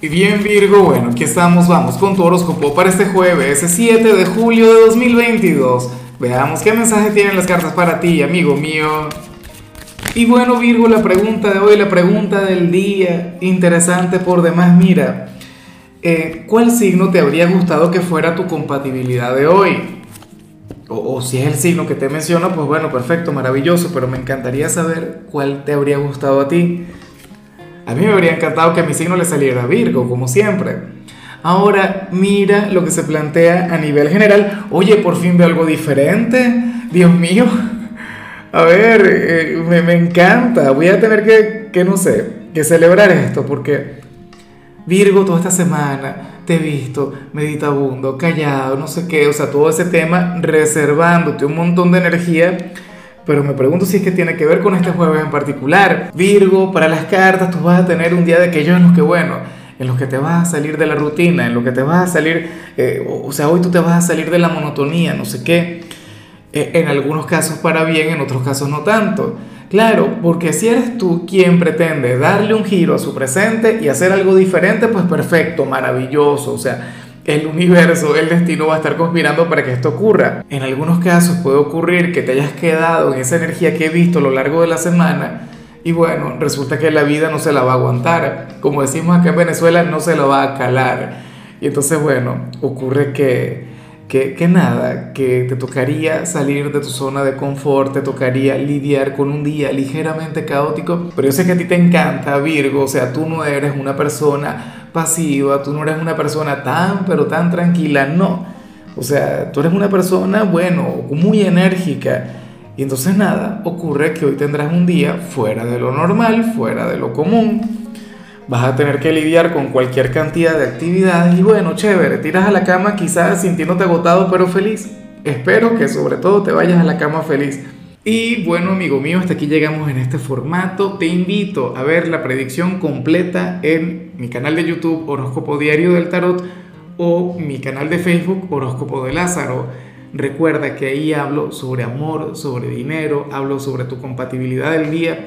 Y bien Virgo, bueno, aquí estamos, vamos con tu horóscopo para este jueves, 7 de julio de 2022. Veamos qué mensaje tienen las cartas para ti, amigo mío. Y bueno Virgo, la pregunta de hoy, la pregunta del día, interesante por demás, mira, eh, ¿cuál signo te habría gustado que fuera tu compatibilidad de hoy? O, o si es el signo que te menciono, pues bueno, perfecto, maravilloso, pero me encantaría saber cuál te habría gustado a ti. A mí me habría encantado que a mi signo le saliera Virgo, como siempre. Ahora, mira lo que se plantea a nivel general. Oye, por fin veo algo diferente. Dios mío. A ver, eh, me, me, encanta. Voy a tener que, que, no sé, que celebrar esto porque Virgo toda esta semana te he visto meditabundo, callado, no sé qué. O sea, todo ese tema reservándote un montón de energía pero me pregunto si es que tiene que ver con este jueves en particular. Virgo, para las cartas tú vas a tener un día de aquellos en los que, bueno, en los que te vas a salir de la rutina, en los que te vas a salir, eh, o sea, hoy tú te vas a salir de la monotonía, no sé qué. Eh, en algunos casos para bien, en otros casos no tanto. Claro, porque si eres tú quien pretende darle un giro a su presente y hacer algo diferente, pues perfecto, maravilloso. O sea, el universo, el destino va a estar conspirando para que esto ocurra. En algunos casos puede ocurrir que te hayas quedado en esa energía que he visto a lo largo de la semana y bueno, resulta que la vida no se la va a aguantar. Como decimos acá en Venezuela, no se la va a calar. Y entonces bueno, ocurre que que, nada, que te tocaría salir de tu zona de confort, te tocaría lidiar con un día ligeramente caótico, pero yo sé que a ti te encanta Virgo, o sea, tú no eres una persona pasiva, tú no eres una persona tan, pero tan tranquila, no. O sea, tú eres una persona, bueno, muy enérgica. Y entonces nada, ocurre que hoy tendrás un día fuera de lo normal, fuera de lo común, vas a tener que lidiar con cualquier cantidad de actividades y bueno, chévere, tiras a la cama quizás sintiéndote agotado pero feliz. Espero que sobre todo te vayas a la cama feliz. Y bueno, amigo mío, hasta aquí llegamos en este formato. Te invito a ver la predicción completa en mi canal de YouTube Horóscopo Diario del Tarot o mi canal de Facebook Horóscopo de Lázaro. Recuerda que ahí hablo sobre amor, sobre dinero, hablo sobre tu compatibilidad del día